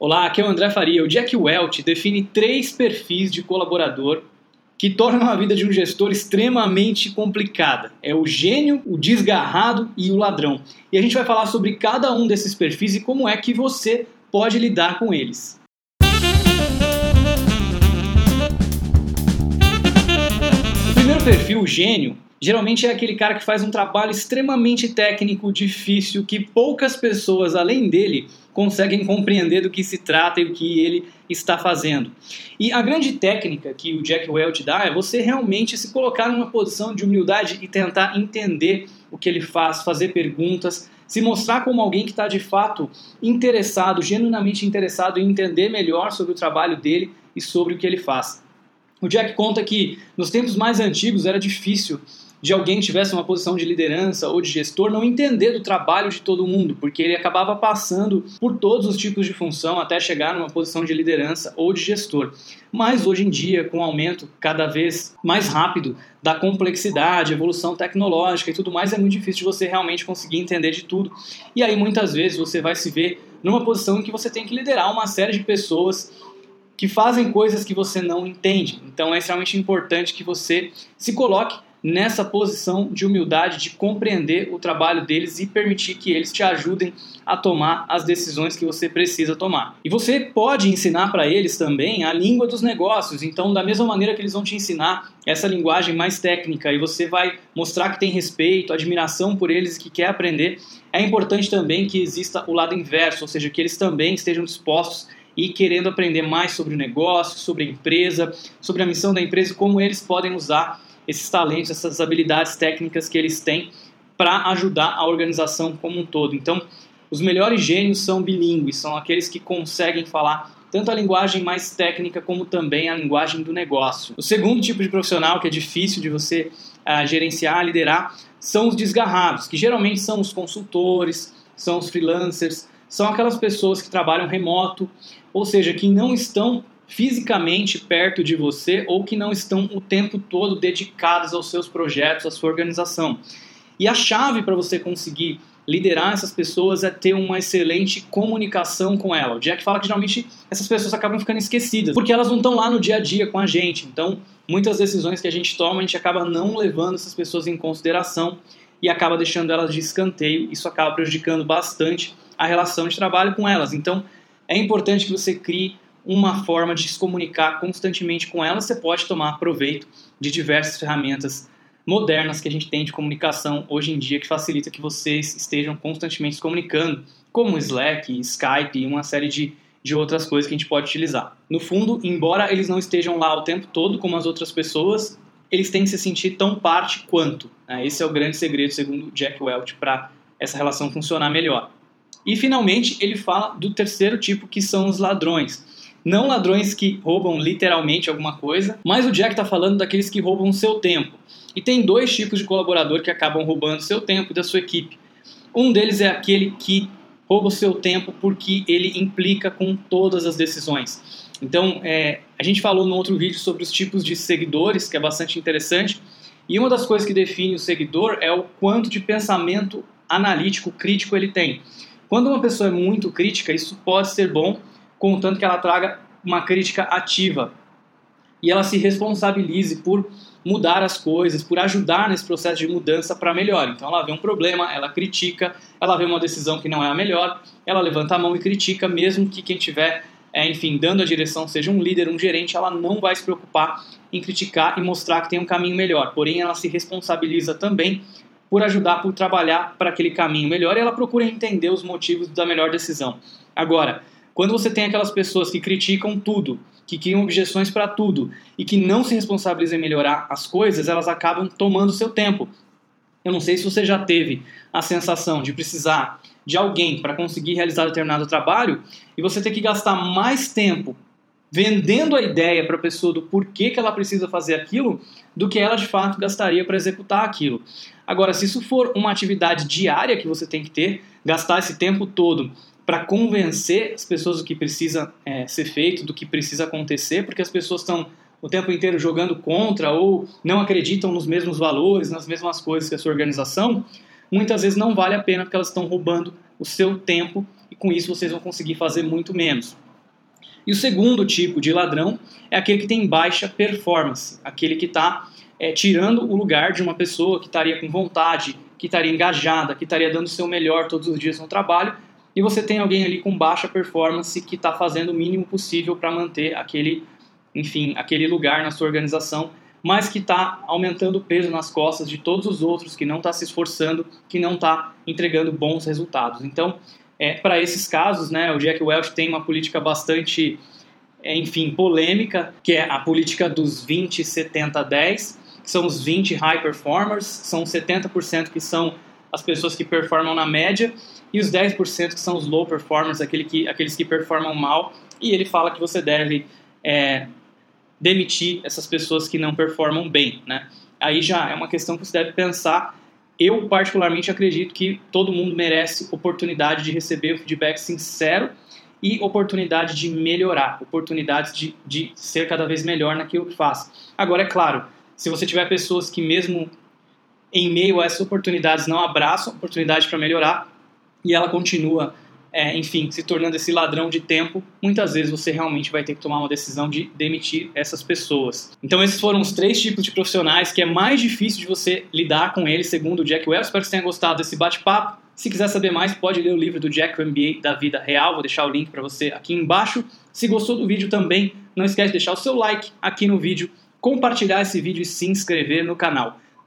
Olá, aqui é o André Faria. O Jack Welch define três perfis de colaborador que tornam a vida de um gestor extremamente complicada. É o gênio, o desgarrado e o ladrão. E a gente vai falar sobre cada um desses perfis e como é que você pode lidar com eles. O primeiro perfil, o gênio, geralmente é aquele cara que faz um trabalho extremamente técnico, difícil, que poucas pessoas além dele conseguem compreender do que se trata e o que ele está fazendo. E a grande técnica que o Jack Welch dá é você realmente se colocar numa posição de humildade e tentar entender o que ele faz, fazer perguntas, se mostrar como alguém que está de fato interessado, genuinamente interessado em entender melhor sobre o trabalho dele e sobre o que ele faz. O Jack conta que nos tempos mais antigos era difícil de alguém tivesse uma posição de liderança ou de gestor não entender do trabalho de todo mundo, porque ele acabava passando por todos os tipos de função até chegar numa posição de liderança ou de gestor. Mas hoje em dia, com o aumento cada vez mais rápido da complexidade, evolução tecnológica e tudo mais, é muito difícil você realmente conseguir entender de tudo. E aí muitas vezes você vai se ver numa posição em que você tem que liderar uma série de pessoas que fazem coisas que você não entende. Então é extremamente importante que você se coloque nessa posição de humildade, de compreender o trabalho deles e permitir que eles te ajudem a tomar as decisões que você precisa tomar. E você pode ensinar para eles também a língua dos negócios, então, da mesma maneira que eles vão te ensinar essa linguagem mais técnica e você vai mostrar que tem respeito, admiração por eles e que quer aprender, é importante também que exista o lado inverso, ou seja, que eles também estejam dispostos e querendo aprender mais sobre o negócio, sobre a empresa, sobre a missão da empresa e como eles podem usar esses talentos, essas habilidades técnicas que eles têm para ajudar a organização como um todo. Então, os melhores gênios são bilíngues, são aqueles que conseguem falar tanto a linguagem mais técnica como também a linguagem do negócio. O segundo tipo de profissional que é difícil de você uh, gerenciar, liderar, são os desgarrados, que geralmente são os consultores, são os freelancers, são aquelas pessoas que trabalham remoto, ou seja, que não estão fisicamente perto de você ou que não estão o tempo todo dedicados aos seus projetos, à sua organização. E a chave para você conseguir liderar essas pessoas é ter uma excelente comunicação com ela. O Jack fala que geralmente essas pessoas acabam ficando esquecidas, porque elas não estão lá no dia a dia com a gente. Então, muitas decisões que a gente toma, a gente acaba não levando essas pessoas em consideração e acaba deixando elas de escanteio. Isso acaba prejudicando bastante a relação de trabalho com elas. Então, é importante que você crie uma forma de se comunicar constantemente com ela, você pode tomar proveito de diversas ferramentas modernas que a gente tem de comunicação hoje em dia que facilita que vocês estejam constantemente se comunicando, como Slack, Skype e uma série de, de outras coisas que a gente pode utilizar. No fundo, embora eles não estejam lá o tempo todo como as outras pessoas, eles têm que se sentir tão parte quanto. Né? Esse é o grande segredo, segundo Jack Welch, para essa relação funcionar melhor. E finalmente ele fala do terceiro tipo que são os ladrões. Não ladrões que roubam literalmente alguma coisa, mas o Jack está falando daqueles que roubam seu tempo. E tem dois tipos de colaborador que acabam roubando seu tempo da sua equipe. Um deles é aquele que rouba o seu tempo porque ele implica com todas as decisões. Então, é, a gente falou no outro vídeo sobre os tipos de seguidores, que é bastante interessante. E uma das coisas que define o seguidor é o quanto de pensamento analítico, crítico ele tem. Quando uma pessoa é muito crítica, isso pode ser bom, contanto que ela traga uma crítica ativa e ela se responsabilize por mudar as coisas, por ajudar nesse processo de mudança para melhor. Então ela vê um problema, ela critica, ela vê uma decisão que não é a melhor, ela levanta a mão e critica, mesmo que quem tiver, é, enfim, dando a direção seja um líder, um gerente, ela não vai se preocupar em criticar e mostrar que tem um caminho melhor. Porém, ela se responsabiliza também por ajudar, por trabalhar para aquele caminho melhor e ela procura entender os motivos da melhor decisão. Agora, quando você tem aquelas pessoas que criticam tudo, que criam objeções para tudo e que não se responsabilizam em melhorar as coisas, elas acabam tomando seu tempo. Eu não sei se você já teve a sensação de precisar de alguém para conseguir realizar determinado trabalho e você ter que gastar mais tempo vendendo a ideia para a pessoa do porquê que ela precisa fazer aquilo do que ela de fato gastaria para executar aquilo. Agora, se isso for uma atividade diária que você tem que ter, gastar esse tempo todo para convencer as pessoas do que precisa é, ser feito, do que precisa acontecer, porque as pessoas estão o tempo inteiro jogando contra ou não acreditam nos mesmos valores, nas mesmas coisas que a sua organização, muitas vezes não vale a pena porque elas estão roubando o seu tempo e com isso vocês vão conseguir fazer muito menos. E o segundo tipo de ladrão é aquele que tem baixa performance, aquele que está é, tirando o lugar de uma pessoa que estaria com vontade, que estaria engajada, que estaria dando o seu melhor todos os dias no trabalho, e você tem alguém ali com baixa performance que está fazendo o mínimo possível para manter aquele, enfim, aquele lugar na sua organização, mas que está aumentando o peso nas costas de todos os outros, que não está se esforçando, que não está entregando bons resultados. Então, é, para esses casos, né, o Jack Welch tem uma política bastante, é, enfim, polêmica, que é a política dos 20, 70, 10, que são os 20 high performers, são 70% que são as pessoas que performam na média, e os 10% que são os low performers, aquele que, aqueles que performam mal, e ele fala que você deve é, demitir essas pessoas que não performam bem, né? Aí já é uma questão que você deve pensar. Eu, particularmente, acredito que todo mundo merece oportunidade de receber o feedback sincero e oportunidade de melhorar, oportunidades de, de ser cada vez melhor naquilo que faz. Agora, é claro, se você tiver pessoas que mesmo em meio a essas oportunidades não abraçam a oportunidade para melhorar e ela continua é, enfim, se tornando esse ladrão de tempo, muitas vezes você realmente vai ter que tomar uma decisão de demitir essas pessoas. Então esses foram os três tipos de profissionais que é mais difícil de você lidar com eles, segundo o Jack Welch. Espero que você tenha gostado desse bate-papo. Se quiser saber mais, pode ler o livro do Jack, o MBA da vida real. Vou deixar o link para você aqui embaixo. Se gostou do vídeo também, não esquece de deixar o seu like aqui no vídeo, compartilhar esse vídeo e se inscrever no canal.